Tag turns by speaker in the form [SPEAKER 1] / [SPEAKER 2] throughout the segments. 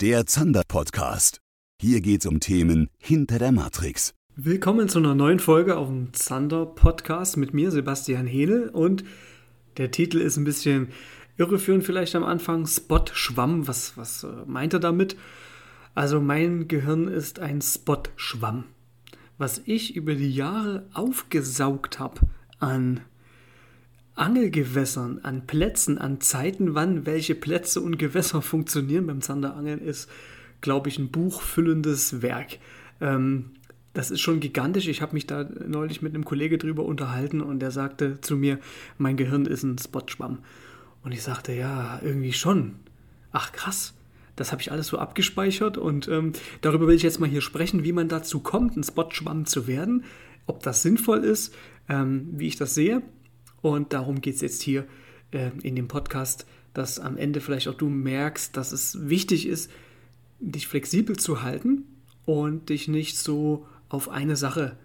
[SPEAKER 1] der Zander-Podcast. Hier geht's um Themen hinter der Matrix.
[SPEAKER 2] Willkommen zu einer neuen Folge auf dem Zander-Podcast mit mir, Sebastian Hehle. Und der Titel ist ein bisschen irreführend vielleicht am Anfang. Spot-Schwamm. Was, was äh, meint er damit? Also mein Gehirn ist ein Spot-Schwamm. Was ich über die Jahre aufgesaugt habe an Angelgewässern, an Plätzen, an Zeiten, wann welche Plätze und Gewässer funktionieren beim Zanderangeln, ist, glaube ich, ein buchfüllendes Werk. Ähm, das ist schon gigantisch. Ich habe mich da neulich mit einem Kollege drüber unterhalten und der sagte zu mir, mein Gehirn ist ein Spotschwamm. Und ich sagte, ja, irgendwie schon. Ach krass, das habe ich alles so abgespeichert und ähm, darüber will ich jetzt mal hier sprechen, wie man dazu kommt, ein Spotschwamm zu werden, ob das sinnvoll ist, ähm, wie ich das sehe und darum geht es jetzt hier äh, in dem Podcast, dass am Ende vielleicht auch du merkst, dass es wichtig ist, dich flexibel zu halten und dich nicht so auf eine Sache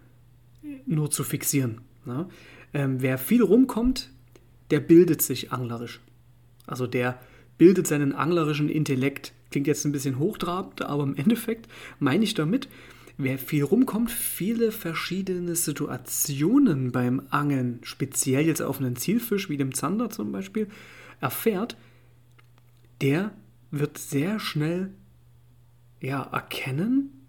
[SPEAKER 2] nur zu fixieren. Ne? Ähm, wer viel rumkommt, der bildet sich anglerisch. Also der bildet seinen anglerischen Intellekt. Klingt jetzt ein bisschen hochtrabend, aber im Endeffekt meine ich damit, wer viel rumkommt, viele verschiedene Situationen beim Angeln, speziell jetzt auf einen Zielfisch wie dem Zander zum Beispiel, erfährt, der wird sehr schnell ja, erkennen,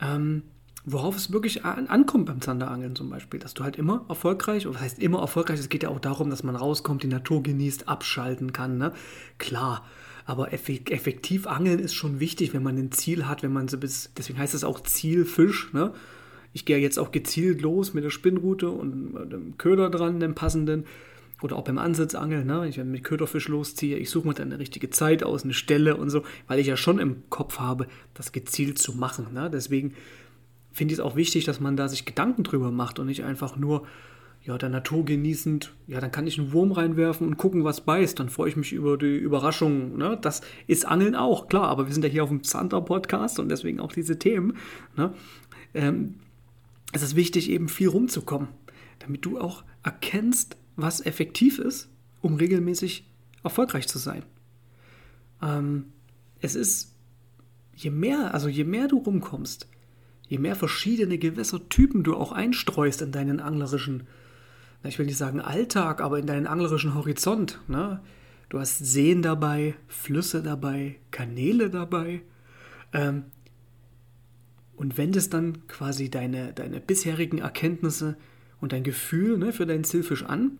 [SPEAKER 2] ähm, worauf es wirklich an, ankommt beim Zanderangeln zum Beispiel. Dass du halt immer erfolgreich, was heißt immer erfolgreich, es geht ja auch darum, dass man rauskommt, die Natur genießt, abschalten kann. Ne? Klar, aber effektiv angeln ist schon wichtig, wenn man ein Ziel hat, wenn man so bis, deswegen heißt es auch Zielfisch. Ne? Ich gehe jetzt auch gezielt los mit der Spinnrute und dem Köder dran, dem passenden. Oder auch beim Ansitzangeln, ne? wenn ich mit Köderfisch losziehe, ich suche mir dann eine richtige Zeit aus, eine Stelle und so, weil ich ja schon im Kopf habe, das gezielt zu machen. Ne? Deswegen finde ich es auch wichtig, dass man da sich Gedanken drüber macht und nicht einfach nur ja, der Natur genießend, ja, dann kann ich einen Wurm reinwerfen und gucken, was beißt. Dann freue ich mich über die Überraschung. Ne? Das ist Angeln auch, klar, aber wir sind ja hier auf dem Zander-Podcast und deswegen auch diese Themen. Ne? Ähm, es ist wichtig, eben viel rumzukommen, damit du auch erkennst, was effektiv ist, um regelmäßig erfolgreich zu sein. Ähm, es ist, je mehr, also je mehr du rumkommst, je mehr verschiedene Gewässertypen du auch einstreust in deinen anglerischen ich will nicht sagen Alltag, aber in deinen anglerischen Horizont. Ne? Du hast Seen dabei, Flüsse dabei, Kanäle dabei. Ähm, und wendest dann quasi deine, deine bisherigen Erkenntnisse und dein Gefühl ne, für deinen Zielfisch an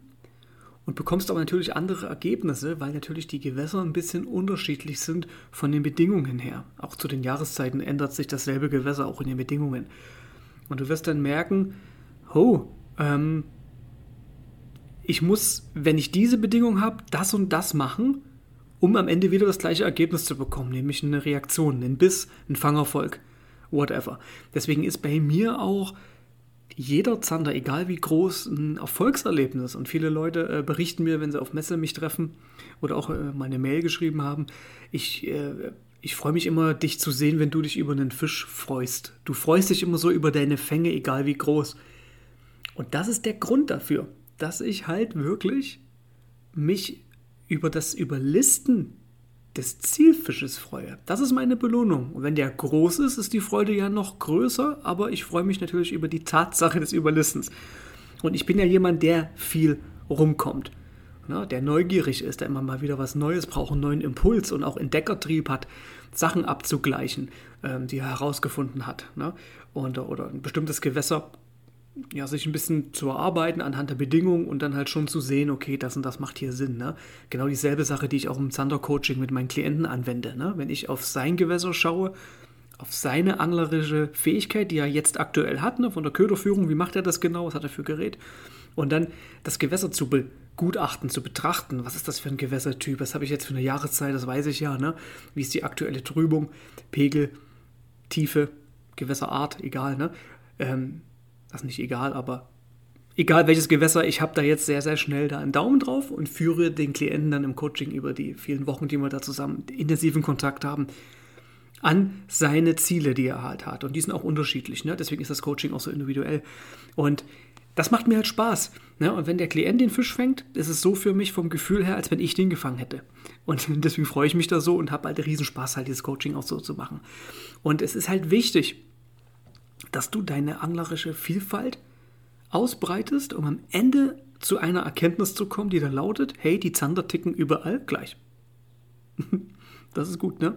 [SPEAKER 2] und bekommst aber natürlich andere Ergebnisse, weil natürlich die Gewässer ein bisschen unterschiedlich sind von den Bedingungen her. Auch zu den Jahreszeiten ändert sich dasselbe Gewässer auch in den Bedingungen. Und du wirst dann merken, oh, ähm, ich muss, wenn ich diese Bedingung habe, das und das machen, um am Ende wieder das gleiche Ergebnis zu bekommen, nämlich eine Reaktion, einen Biss, einen Fangerfolg, whatever. Deswegen ist bei mir auch jeder Zander, egal wie groß, ein Erfolgserlebnis. Und viele Leute äh, berichten mir, wenn sie auf Messe mich treffen oder auch äh, meine Mail geschrieben haben, ich, äh, ich freue mich immer, dich zu sehen, wenn du dich über einen Fisch freust. Du freust dich immer so über deine Fänge, egal wie groß. Und das ist der Grund dafür dass ich halt wirklich mich über das Überlisten des Zielfisches freue. Das ist meine Belohnung. Und wenn der groß ist, ist die Freude ja noch größer, aber ich freue mich natürlich über die Tatsache des Überlistens. Und ich bin ja jemand, der viel rumkommt. Ne, der neugierig ist, der immer mal wieder was Neues braucht, einen neuen Impuls und auch Entdeckertrieb hat, Sachen abzugleichen, ähm, die er herausgefunden hat. Ne? Und, oder ein bestimmtes Gewässer ja, sich ein bisschen zu erarbeiten anhand der Bedingungen und dann halt schon zu sehen, okay, das und das macht hier Sinn. Ne? Genau dieselbe Sache, die ich auch im Zander-Coaching mit meinen Klienten anwende. Ne? Wenn ich auf sein Gewässer schaue, auf seine anglerische Fähigkeit, die er jetzt aktuell hat, ne? von der Köderführung, wie macht er das genau, was hat er für Gerät, und dann das Gewässer zu begutachten, zu betrachten, was ist das für ein Gewässertyp, was habe ich jetzt für eine Jahreszeit, das weiß ich ja, ne? wie ist die aktuelle Trübung, Pegel, Tiefe, Gewässerart, egal, ne? Ähm, das ist nicht egal, aber egal welches Gewässer, ich habe da jetzt sehr, sehr schnell da einen Daumen drauf und führe den Klienten dann im Coaching über die vielen Wochen, die wir da zusammen intensiven Kontakt haben, an seine Ziele, die er halt hat. Und die sind auch unterschiedlich. Ne? Deswegen ist das Coaching auch so individuell. Und das macht mir halt Spaß. Ne? Und wenn der Klient den Fisch fängt, ist es so für mich vom Gefühl her, als wenn ich den gefangen hätte. Und deswegen freue ich mich da so und habe halt riesen Spaß, halt dieses Coaching auch so zu machen. Und es ist halt wichtig, dass du deine anglerische Vielfalt ausbreitest, um am Ende zu einer Erkenntnis zu kommen, die da lautet, hey, die Zander ticken überall gleich. das ist gut, ne?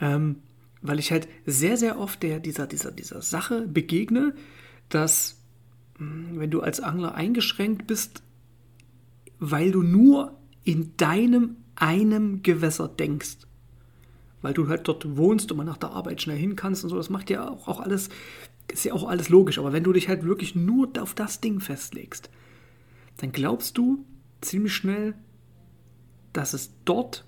[SPEAKER 2] Ähm, weil ich halt sehr, sehr oft der, dieser, dieser, dieser Sache begegne, dass hm, wenn du als Angler eingeschränkt bist, weil du nur in deinem einem Gewässer denkst, weil du halt dort wohnst und man nach der Arbeit schnell hin kannst und so, das macht ja auch, auch alles, ist ja auch alles logisch, aber wenn du dich halt wirklich nur auf das Ding festlegst, dann glaubst du ziemlich schnell, dass es dort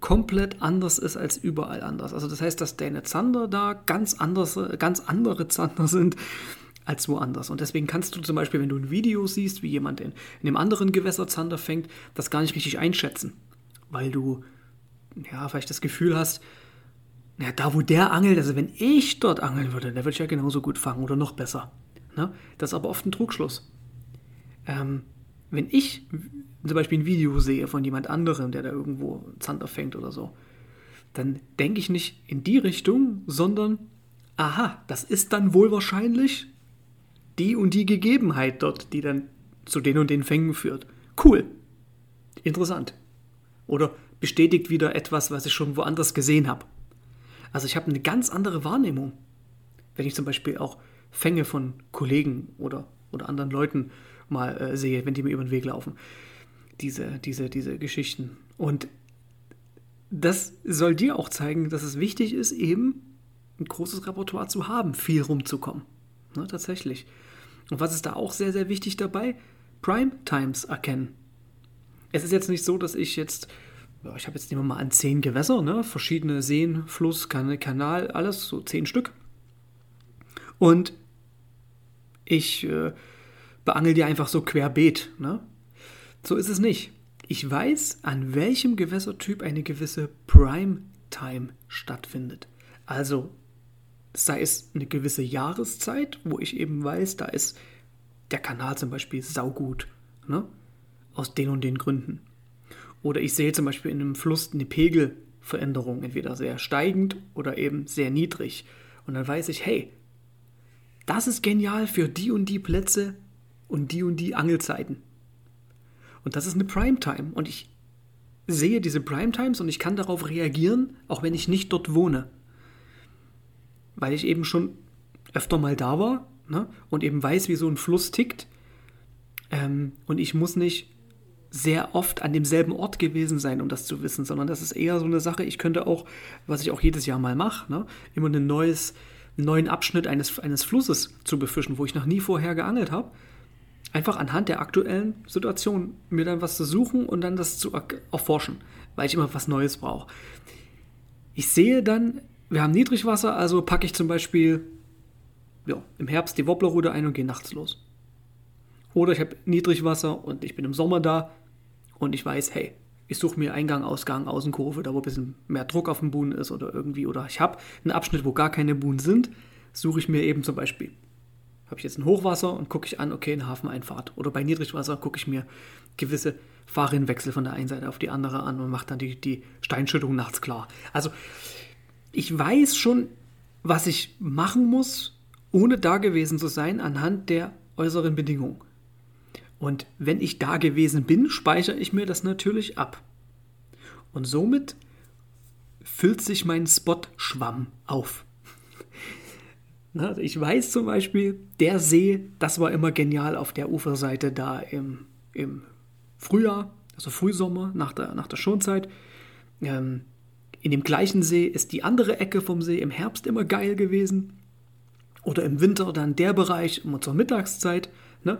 [SPEAKER 2] komplett anders ist als überall anders. Also das heißt, dass deine Zander da ganz, anders, ganz andere Zander sind als woanders. Und deswegen kannst du zum Beispiel, wenn du ein Video siehst, wie jemand in, in einem anderen Gewässer Zander fängt, das gar nicht richtig einschätzen. Weil du ja vielleicht das Gefühl hast, ja, da wo der angelt, also wenn ich dort angeln würde, der würde ich ja genauso gut fangen oder noch besser. Ne? Das ist aber oft ein Trugschluss. Ähm, wenn ich zum Beispiel ein Video sehe von jemand anderem, der da irgendwo Zander fängt oder so, dann denke ich nicht in die Richtung, sondern, aha, das ist dann wohl wahrscheinlich die und die Gegebenheit dort, die dann zu den und den Fängen führt. Cool. Interessant. Oder bestätigt wieder etwas, was ich schon woanders gesehen habe. Also ich habe eine ganz andere Wahrnehmung, wenn ich zum Beispiel auch Fänge von Kollegen oder, oder anderen Leuten mal äh, sehe, wenn die mir über den Weg laufen. Diese, diese, diese Geschichten. Und das soll dir auch zeigen, dass es wichtig ist, eben ein großes Repertoire zu haben, viel rumzukommen. Ne, tatsächlich. Und was ist da auch sehr, sehr wichtig dabei? Prime Times erkennen. Es ist jetzt nicht so, dass ich jetzt, ich habe jetzt nehmen wir mal an zehn Gewässer, ne? verschiedene Seen, Fluss, Kanal, alles, so zehn Stück. Und ich äh, beangel dir einfach so querbeet. Ne? So ist es nicht. Ich weiß, an welchem Gewässertyp eine gewisse Prime Time stattfindet. Also sei es eine gewisse Jahreszeit, wo ich eben weiß, da ist der Kanal zum Beispiel saugut. Ne? Aus den und den Gründen. Oder ich sehe zum Beispiel in einem Fluss eine Pegelveränderung, entweder sehr steigend oder eben sehr niedrig. Und dann weiß ich, hey, das ist genial für die und die Plätze und die und die Angelzeiten. Und das ist eine Primetime. Und ich sehe diese Primetimes und ich kann darauf reagieren, auch wenn ich nicht dort wohne. Weil ich eben schon öfter mal da war ne? und eben weiß, wie so ein Fluss tickt. Ähm, und ich muss nicht sehr oft an demselben Ort gewesen sein, um das zu wissen, sondern das ist eher so eine Sache, ich könnte auch, was ich auch jedes Jahr mal mache, ne? immer ein neues, einen neuen Abschnitt eines, eines Flusses zu befischen, wo ich noch nie vorher geangelt habe einfach anhand der aktuellen Situation mir dann was zu suchen und dann das zu erforschen, weil ich immer was Neues brauche. Ich sehe dann, wir haben Niedrigwasser, also packe ich zum Beispiel ja, im Herbst die Wobblerruder ein und gehe nachts los. Oder ich habe Niedrigwasser und ich bin im Sommer da und ich weiß, hey, ich suche mir Eingang, Ausgang, Außenkurve, da wo ein bisschen mehr Druck auf dem Buhnen ist oder irgendwie, oder ich habe einen Abschnitt, wo gar keine Buhnen sind, suche ich mir eben zum Beispiel habe ich jetzt ein Hochwasser und gucke ich an, okay, eine Hafeneinfahrt. Oder bei Niedrigwasser gucke ich mir gewisse Fahrrinnenwechsel von der einen Seite auf die andere an und mache dann die, die Steinschüttung nachts klar. Also ich weiß schon, was ich machen muss, ohne da gewesen zu sein, anhand der äußeren Bedingungen. Und wenn ich da gewesen bin, speichere ich mir das natürlich ab. Und somit füllt sich mein Spot-Schwamm auf. Ich weiß zum Beispiel, der See, das war immer genial auf der Uferseite da im, im Frühjahr, also Frühsommer, nach der, nach der Schonzeit. Ähm, in dem gleichen See ist die andere Ecke vom See im Herbst immer geil gewesen. Oder im Winter dann der Bereich immer zur Mittagszeit. Ne?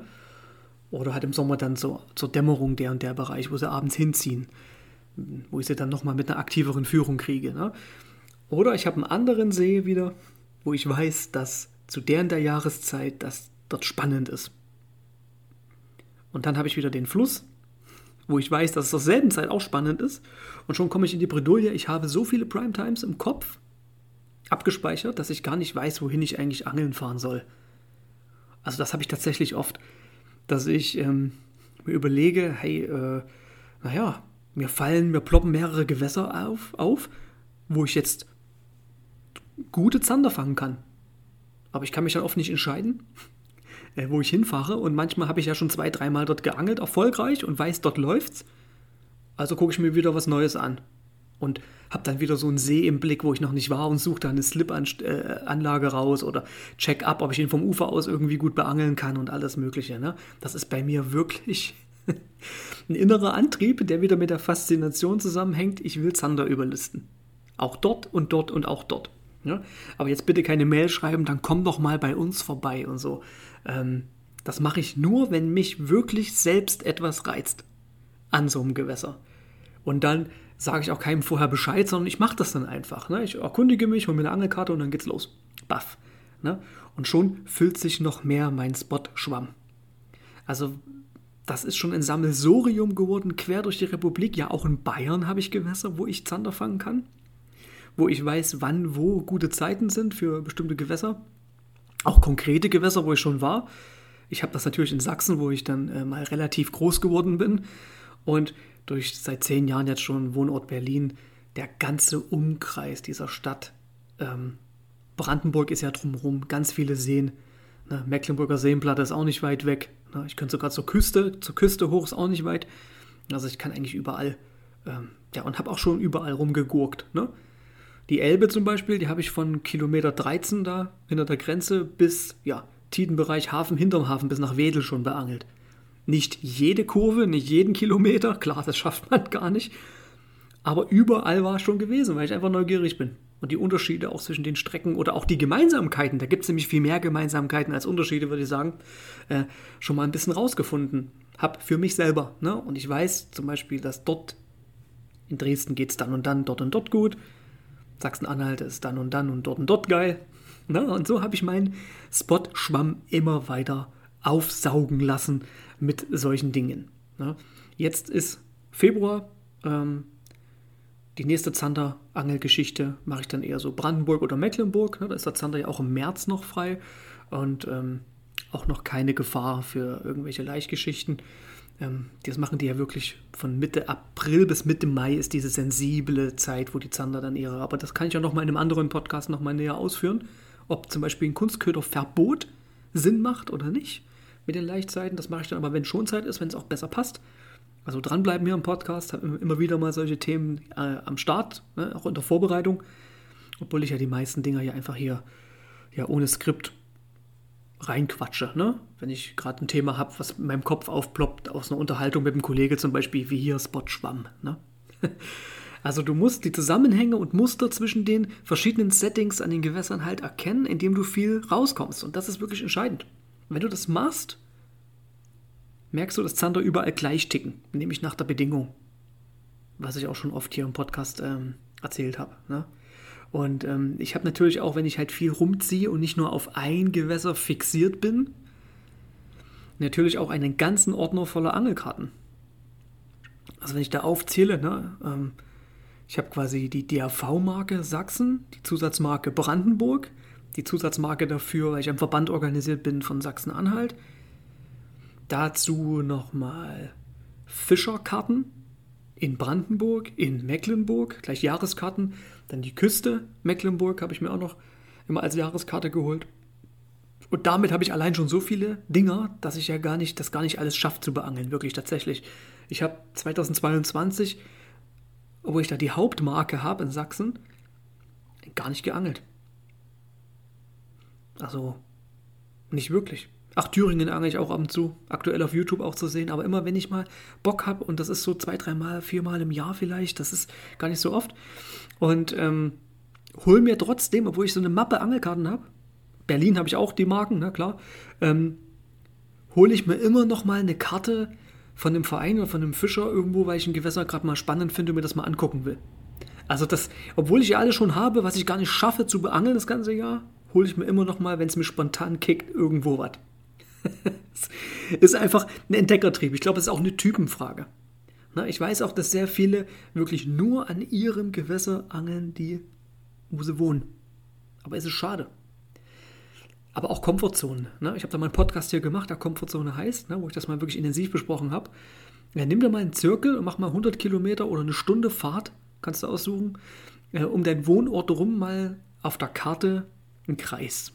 [SPEAKER 2] Oder halt im Sommer dann so, zur Dämmerung der und der Bereich, wo sie abends hinziehen. Wo ich sie dann nochmal mit einer aktiveren Führung kriege. Ne? Oder ich habe einen anderen See wieder, wo ich weiß, dass zu der in der Jahreszeit das dort spannend ist. Und dann habe ich wieder den Fluss, wo ich weiß, dass es zur selben Zeit auch spannend ist. Und schon komme ich in die Bredouille, ich habe so viele Primetimes im Kopf abgespeichert, dass ich gar nicht weiß, wohin ich eigentlich angeln fahren soll. Also das habe ich tatsächlich oft, dass ich ähm, mir überlege, hey, äh, naja, mir fallen, mir ploppen mehrere Gewässer auf, auf wo ich jetzt gute Zander fangen kann. Aber ich kann mich dann oft nicht entscheiden, äh, wo ich hinfahre. Und manchmal habe ich ja schon zwei, dreimal dort geangelt, erfolgreich und weiß, dort läuft's. Also gucke ich mir wieder was Neues an. Und habe dann wieder so einen See im Blick, wo ich noch nicht war und suche dann eine Slip-Anlage raus oder check ab, ob ich ihn vom Ufer aus irgendwie gut beangeln kann und alles Mögliche. Ne? Das ist bei mir wirklich ein innerer Antrieb, der wieder mit der Faszination zusammenhängt. Ich will Zander überlisten. Auch dort und dort und auch dort. Ja? Aber jetzt bitte keine Mail schreiben, dann komm doch mal bei uns vorbei und so. Ähm, das mache ich nur, wenn mich wirklich selbst etwas reizt an so einem Gewässer. Und dann sage ich auch keinem vorher Bescheid, sondern ich mache das dann einfach. Ne? Ich erkundige mich, hole mir eine Angelkarte und dann geht's los. Baff. Ne? Und schon füllt sich noch mehr mein Spot-Schwamm. Also das ist schon ein Sammelsorium geworden, quer durch die Republik. Ja, auch in Bayern habe ich Gewässer, wo ich Zander fangen kann wo ich weiß, wann, wo gute Zeiten sind für bestimmte Gewässer. Auch konkrete Gewässer, wo ich schon war. Ich habe das natürlich in Sachsen, wo ich dann äh, mal relativ groß geworden bin. Und durch seit zehn Jahren jetzt schon Wohnort Berlin, der ganze Umkreis dieser Stadt. Ähm, Brandenburg ist ja drumherum, ganz viele Seen. Ne, Mecklenburger Seenplatte ist auch nicht weit weg. Ne, ich könnte sogar zur Küste, zur Küste hoch ist auch nicht weit. Also ich kann eigentlich überall, ähm, ja, und habe auch schon überall rumgegurkt. Ne? Die Elbe zum Beispiel, die habe ich von Kilometer 13 da hinter der Grenze bis, ja, Tidenbereich Hafen, hinterm Hafen bis nach Wedel schon beangelt. Nicht jede Kurve, nicht jeden Kilometer, klar, das schafft man gar nicht. Aber überall war es schon gewesen, weil ich einfach neugierig bin. Und die Unterschiede auch zwischen den Strecken oder auch die Gemeinsamkeiten, da gibt es nämlich viel mehr Gemeinsamkeiten als Unterschiede, würde ich sagen, äh, schon mal ein bisschen rausgefunden. Hab für mich selber. Ne? Und ich weiß zum Beispiel, dass dort in Dresden geht es dann und dann, dort und dort gut. Sachsen-Anhalt ist dann und dann und dort und dort geil. Ne? Und so habe ich meinen Spot-Schwamm immer weiter aufsaugen lassen mit solchen Dingen. Ne? Jetzt ist Februar. Ähm, die nächste Zander-Angelgeschichte mache ich dann eher so Brandenburg oder Mecklenburg. Ne? Da ist der Zander ja auch im März noch frei. Und ähm, auch noch keine Gefahr für irgendwelche Leichtgeschichten. Ähm, das machen die ja wirklich von Mitte April bis Mitte Mai ist diese sensible Zeit, wo die Zander dann ihre. Aber das kann ich ja noch mal in einem anderen Podcast noch mal näher ausführen, ob zum Beispiel ein Kunstköderverbot Sinn macht oder nicht mit den Leichtzeiten. Das mache ich dann aber, wenn schon Zeit ist, wenn es auch besser passt. Also dranbleiben hier im Podcast, habe immer wieder mal solche Themen äh, am Start, ne, auch in der Vorbereitung, obwohl ich ja die meisten Dinger hier einfach hier ja ohne Skript reinquatsche. Ne? Wenn ich gerade ein Thema habe, was in meinem Kopf aufploppt, aus einer Unterhaltung mit einem Kollege zum Beispiel, wie hier Spot Schwamm. Ne? Also du musst die Zusammenhänge und Muster zwischen den verschiedenen Settings an den Gewässern halt erkennen, indem du viel rauskommst. Und das ist wirklich entscheidend. Wenn du das machst, merkst du, dass Zander überall gleich ticken, nämlich nach der Bedingung. Was ich auch schon oft hier im Podcast ähm, erzählt habe. Ne? Und ähm, ich habe natürlich auch, wenn ich halt viel rumziehe und nicht nur auf ein Gewässer fixiert bin, natürlich auch einen ganzen Ordner voller Angelkarten. Also wenn ich da aufzähle, ne, ähm, ich habe quasi die DAV-Marke Sachsen, die Zusatzmarke Brandenburg, die Zusatzmarke dafür, weil ich am Verband organisiert bin von Sachsen-Anhalt. Dazu nochmal Fischerkarten in Brandenburg, in Mecklenburg, gleich Jahreskarten dann die Küste, Mecklenburg, habe ich mir auch noch immer als Jahreskarte geholt. Und damit habe ich allein schon so viele Dinger, dass ich ja gar nicht, das gar nicht alles schaffe zu beangeln, wirklich tatsächlich. Ich habe 2022, obwohl ich da die Hauptmarke habe in Sachsen, gar nicht geangelt. Also, nicht wirklich. Ach, Thüringen angel ich auch ab und zu, aktuell auf YouTube auch zu sehen, aber immer wenn ich mal Bock habe, und das ist so zwei, dreimal, viermal im Jahr vielleicht, das ist gar nicht so oft, und ähm, hol mir trotzdem, obwohl ich so eine Mappe Angelkarten habe, Berlin habe ich auch die Marken, na klar, ähm, hole ich mir immer noch mal eine Karte von einem Verein oder von einem Fischer irgendwo, weil ich ein Gewässer gerade mal spannend finde und mir das mal angucken will. Also das, obwohl ich ja alles schon habe, was ich gar nicht schaffe zu beangeln das ganze Jahr, hole ich mir immer noch mal, wenn es mir spontan kickt, irgendwo was. ist einfach ein Entdeckertrieb. Ich glaube, es ist auch eine Typenfrage. Na, ich weiß auch, dass sehr viele wirklich nur an ihrem Gewässer angeln, die, wo sie wohnen. Aber es ist schade. Aber auch Komfortzone. Ne? Ich habe da mal einen Podcast hier gemacht, der Komfortzone heißt, ne, wo ich das mal wirklich intensiv besprochen habe. Ja, nimm dir mal einen Zirkel und mach mal 100 Kilometer oder eine Stunde Fahrt, kannst du aussuchen, äh, um deinen Wohnort rum mal auf der Karte einen Kreis.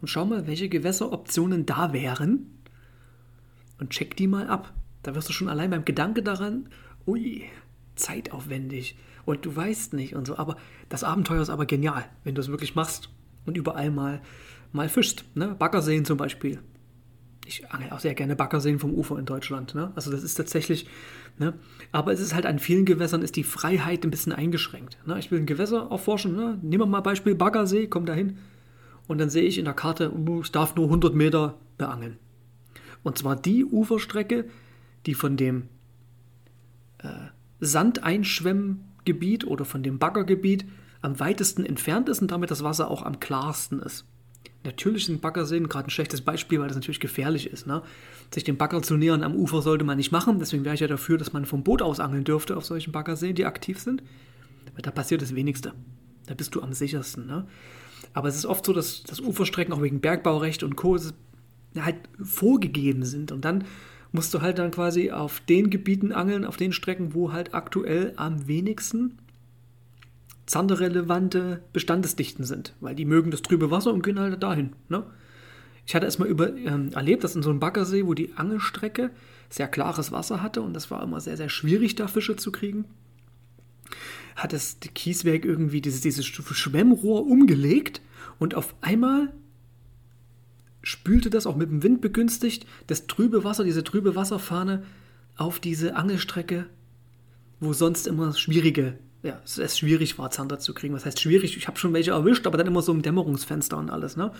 [SPEAKER 2] Und schau mal, welche Gewässeroptionen da wären und check die mal ab. Da wirst du schon allein beim Gedanke daran, ui, zeitaufwendig und du weißt nicht und so. Aber das Abenteuer ist aber genial, wenn du es wirklich machst und überall mal, mal fischst. Ne? Baggerseen zum Beispiel. Ich angel auch sehr gerne Baggerseen vom Ufer in Deutschland. Ne? Also das ist tatsächlich, ne? aber es ist halt an vielen Gewässern ist die Freiheit ein bisschen eingeschränkt. Ne? Ich will ein Gewässer erforschen. Ne? Nehmen wir mal Beispiel Baggersee, komm da hin. Und dann sehe ich in der Karte, uh, ich darf nur 100 Meter beangeln. Und zwar die Uferstrecke, die von dem äh, Sandeinschwemmgebiet oder von dem Baggergebiet am weitesten entfernt ist und damit das Wasser auch am klarsten ist. Natürlich sind Baggerseen gerade ein schlechtes Beispiel, weil das natürlich gefährlich ist. Ne? Sich dem Bagger zu nähern am Ufer sollte man nicht machen. Deswegen wäre ich ja dafür, dass man vom Boot aus angeln dürfte auf solchen Baggerseen, die aktiv sind. Weil da passiert das Wenigste. Da bist du am sichersten. Ne? Aber es ist oft so, dass, dass Uferstrecken auch wegen Bergbaurecht und Co. halt vorgegeben sind. Und dann musst du halt dann quasi auf den Gebieten angeln, auf den Strecken, wo halt aktuell am wenigsten zanderrelevante Bestandesdichten sind, weil die mögen das trübe Wasser und gehen halt dahin. Ne? Ich hatte es mal über, ähm, erlebt, dass in so einem Baggersee, wo die Angelstrecke sehr klares Wasser hatte und das war immer sehr, sehr schwierig, da Fische zu kriegen, hat das Kieswerk irgendwie dieses, dieses Schwemmrohr umgelegt und auf einmal spülte das auch mit dem Wind begünstigt, das trübe Wasser, diese trübe Wasserfahne auf diese Angelstrecke, wo sonst immer schwierige, ja, es schwierig war, Zander zu kriegen. Was heißt schwierig? Ich habe schon welche erwischt, aber dann immer so im Dämmerungsfenster und alles, ne?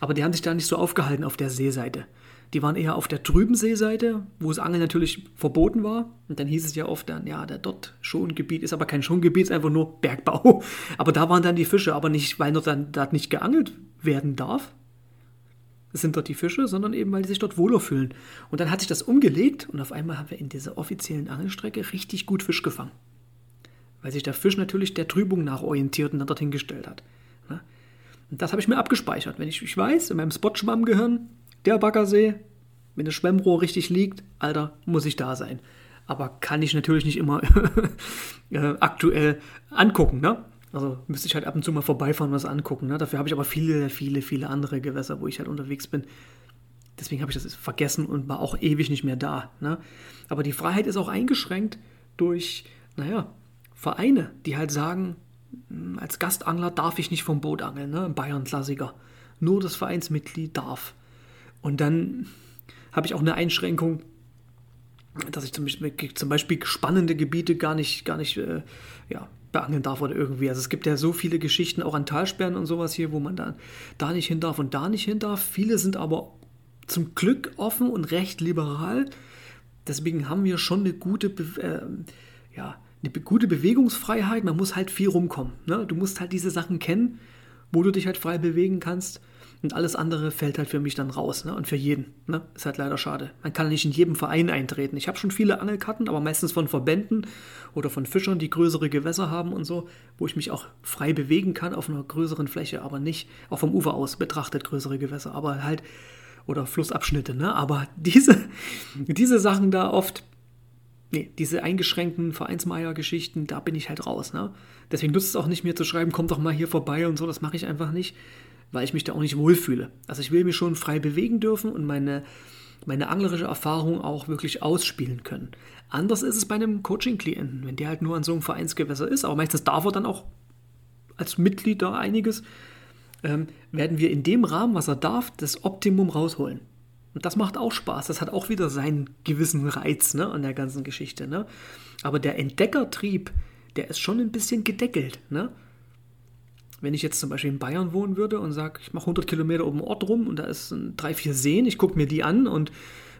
[SPEAKER 2] Aber die haben sich da nicht so aufgehalten auf der Seeseite. Die waren eher auf der trüben Seeseite, wo das Angeln natürlich verboten war. Und dann hieß es ja oft dann, ja, der dort Schongebiet ist aber kein Schongebiet, ist einfach nur Bergbau. Aber da waren dann die Fische, aber nicht, weil dort dann da nicht geangelt werden darf, sind dort die Fische, sondern eben, weil die sich dort wohler fühlen. Und dann hat sich das umgelegt und auf einmal haben wir in dieser offiziellen Angelstrecke richtig gut Fisch gefangen. Weil sich der Fisch natürlich der Trübung nach orientiert und dann dorthin gestellt hat. Ne? Und das habe ich mir abgespeichert. Wenn ich, ich weiß, in meinem Spotschwammgehirn, der Baggersee, wenn das Schwemmrohr richtig liegt, Alter, muss ich da sein. Aber kann ich natürlich nicht immer äh, aktuell angucken. Ne? Also müsste ich halt ab und zu mal vorbeifahren und was angucken. Ne? Dafür habe ich aber viele, viele, viele andere Gewässer, wo ich halt unterwegs bin. Deswegen habe ich das vergessen und war auch ewig nicht mehr da. Ne? Aber die Freiheit ist auch eingeschränkt durch, naja, Vereine, die halt sagen, hm, als Gastangler darf ich nicht vom Boot angeln, ne? Bayern-Klassiker. Nur das Vereinsmitglied darf. Und dann habe ich auch eine Einschränkung, dass ich zum Beispiel, zum Beispiel spannende Gebiete gar nicht, gar nicht äh, ja, beangeln darf oder irgendwie. Also es gibt ja so viele Geschichten auch an Talsperren und sowas hier, wo man dann da nicht hin darf und da nicht hin darf. Viele sind aber zum Glück offen und recht liberal. Deswegen haben wir schon eine gute, äh, ja, eine gute Bewegungsfreiheit. Man muss halt viel rumkommen. Ne? Du musst halt diese Sachen kennen, wo du dich halt frei bewegen kannst. Und alles andere fällt halt für mich dann raus. Ne? Und für jeden. Ne? Ist halt leider schade. Man kann nicht in jedem Verein eintreten. Ich habe schon viele Angelkarten, aber meistens von Verbänden oder von Fischern, die größere Gewässer haben und so, wo ich mich auch frei bewegen kann auf einer größeren Fläche, aber nicht auch vom Ufer aus betrachtet größere Gewässer, aber halt oder Flussabschnitte. Ne? Aber diese, diese Sachen da oft, nee, diese eingeschränkten Vereinsmeier-Geschichten, da bin ich halt raus. Ne? Deswegen nutzt es auch nicht mir zu schreiben, komm doch mal hier vorbei und so, das mache ich einfach nicht weil ich mich da auch nicht wohlfühle. Also ich will mich schon frei bewegen dürfen und meine, meine anglerische Erfahrung auch wirklich ausspielen können. Anders ist es bei einem Coaching-Klienten, wenn der halt nur an so einem Vereinsgewässer ist, aber meistens darf er dann auch als Mitglied da einiges, ähm, werden wir in dem Rahmen, was er darf, das Optimum rausholen. Und das macht auch Spaß. Das hat auch wieder seinen gewissen Reiz ne, an der ganzen Geschichte. Ne? Aber der Entdeckertrieb, der ist schon ein bisschen gedeckelt. Ne? wenn ich jetzt zum Beispiel in Bayern wohnen würde und sage, ich mache 100 Kilometer um den Ort rum und da ist drei, vier Seen, ich gucke mir die an und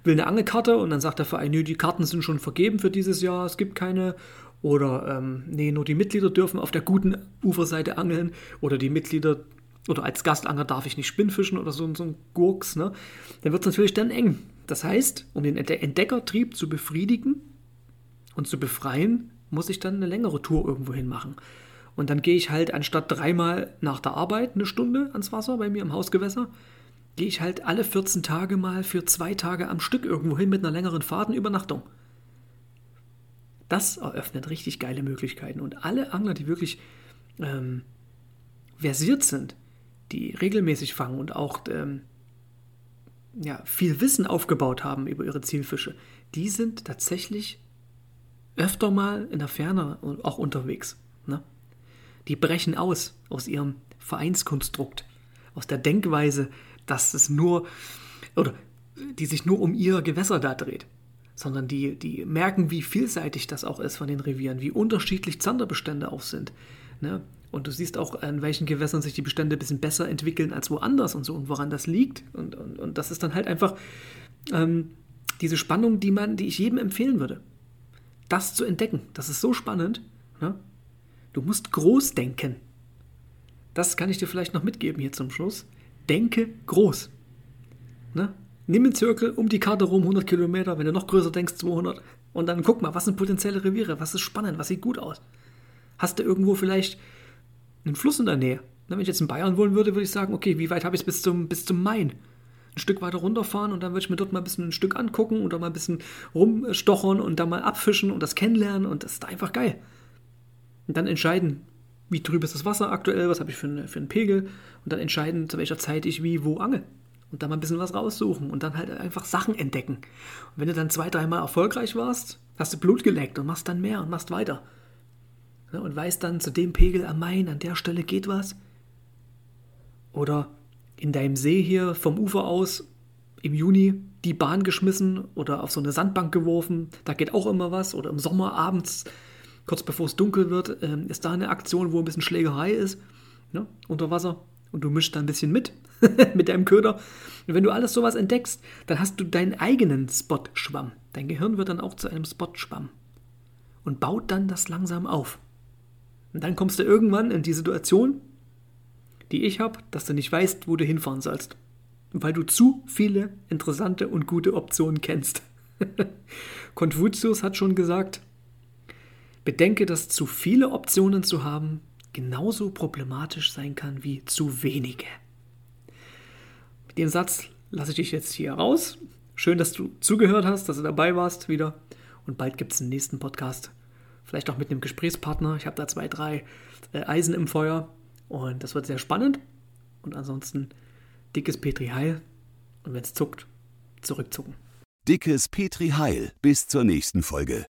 [SPEAKER 2] will eine Angelkarte und dann sagt der Verein, nö, die Karten sind schon vergeben für dieses Jahr, es gibt keine. Oder ähm, nee, nur die Mitglieder dürfen auf der guten Uferseite angeln oder die Mitglieder oder als Gastangler darf ich nicht Spinnfischen oder so, so ein Gurks, ne? Dann wird es natürlich dann eng. Das heißt, um den Entdeckertrieb zu befriedigen und zu befreien, muss ich dann eine längere Tour irgendwo hin machen. Und dann gehe ich halt anstatt dreimal nach der Arbeit eine Stunde ans Wasser bei mir im Hausgewässer, gehe ich halt alle 14 Tage mal für zwei Tage am Stück irgendwo hin mit einer längeren Fahrtenübernachtung. Das eröffnet richtig geile Möglichkeiten. Und alle Angler, die wirklich ähm, versiert sind, die regelmäßig fangen und auch ähm, ja, viel Wissen aufgebaut haben über ihre Zielfische, die sind tatsächlich öfter mal in der Ferne auch unterwegs. Ne? Die brechen aus aus ihrem Vereinskonstrukt, aus der Denkweise, dass es nur, oder die sich nur um ihr Gewässer da dreht, sondern die, die merken, wie vielseitig das auch ist von den Revieren, wie unterschiedlich Zanderbestände auch sind. Ne? Und du siehst auch, an welchen Gewässern sich die Bestände ein bisschen besser entwickeln als woanders und so und woran das liegt. Und, und, und das ist dann halt einfach ähm, diese Spannung, die man, die ich jedem empfehlen würde. Das zu entdecken. Das ist so spannend. Ne? Du musst groß denken. Das kann ich dir vielleicht noch mitgeben hier zum Schluss. Denke groß. Ne? Nimm einen Zirkel um die Karte rum, 100 Kilometer, wenn du noch größer denkst, 200. Und dann guck mal, was sind potenzielle Reviere, was ist spannend, was sieht gut aus. Hast du irgendwo vielleicht einen Fluss in der Nähe. Wenn ich jetzt in Bayern wohnen würde, würde ich sagen, okay, wie weit habe ich es bis zum, bis zum Main? Ein Stück weiter runterfahren und dann würde ich mir dort mal ein bisschen ein Stück angucken und dann mal ein bisschen rumstochern und dann mal abfischen und das kennenlernen und das ist einfach geil. Und dann entscheiden, wie trüb ist das Wasser aktuell, was habe ich für, eine, für einen Pegel und dann entscheiden, zu welcher Zeit ich wie wo angel. Und dann mal ein bisschen was raussuchen und dann halt einfach Sachen entdecken. Und wenn du dann zwei, dreimal erfolgreich warst, hast du Blut geleckt und machst dann mehr und machst weiter ne, und weiß dann zu dem Pegel am Main, an der Stelle geht was. Oder in deinem See hier vom Ufer aus im Juni die Bahn geschmissen oder auf so eine Sandbank geworfen, da geht auch immer was. Oder im Sommer abends, kurz bevor es dunkel wird, ähm, ist da eine Aktion, wo ein bisschen Schlägerei ist, ne, unter Wasser. Und du mischst da ein bisschen mit, mit deinem Köder. Und wenn du alles sowas entdeckst, dann hast du deinen eigenen Spot-Schwamm. Dein Gehirn wird dann auch zu einem Spot-Schwamm und baut dann das langsam auf. Und dann kommst du irgendwann in die Situation, die ich habe, dass du nicht weißt, wo du hinfahren sollst. Weil du zu viele interessante und gute Optionen kennst. Konfuzius hat schon gesagt, bedenke, dass zu viele Optionen zu haben genauso problematisch sein kann wie zu wenige. Mit dem Satz lasse ich dich jetzt hier raus. Schön, dass du zugehört hast, dass du dabei warst wieder. Und bald gibt es den nächsten Podcast vielleicht auch mit einem Gesprächspartner. Ich habe da zwei, drei äh, Eisen im Feuer und das wird sehr spannend. Und ansonsten dickes Petri Heil und wenn es zuckt, zurückzucken.
[SPEAKER 1] Dickes Petri Heil. Bis zur nächsten Folge.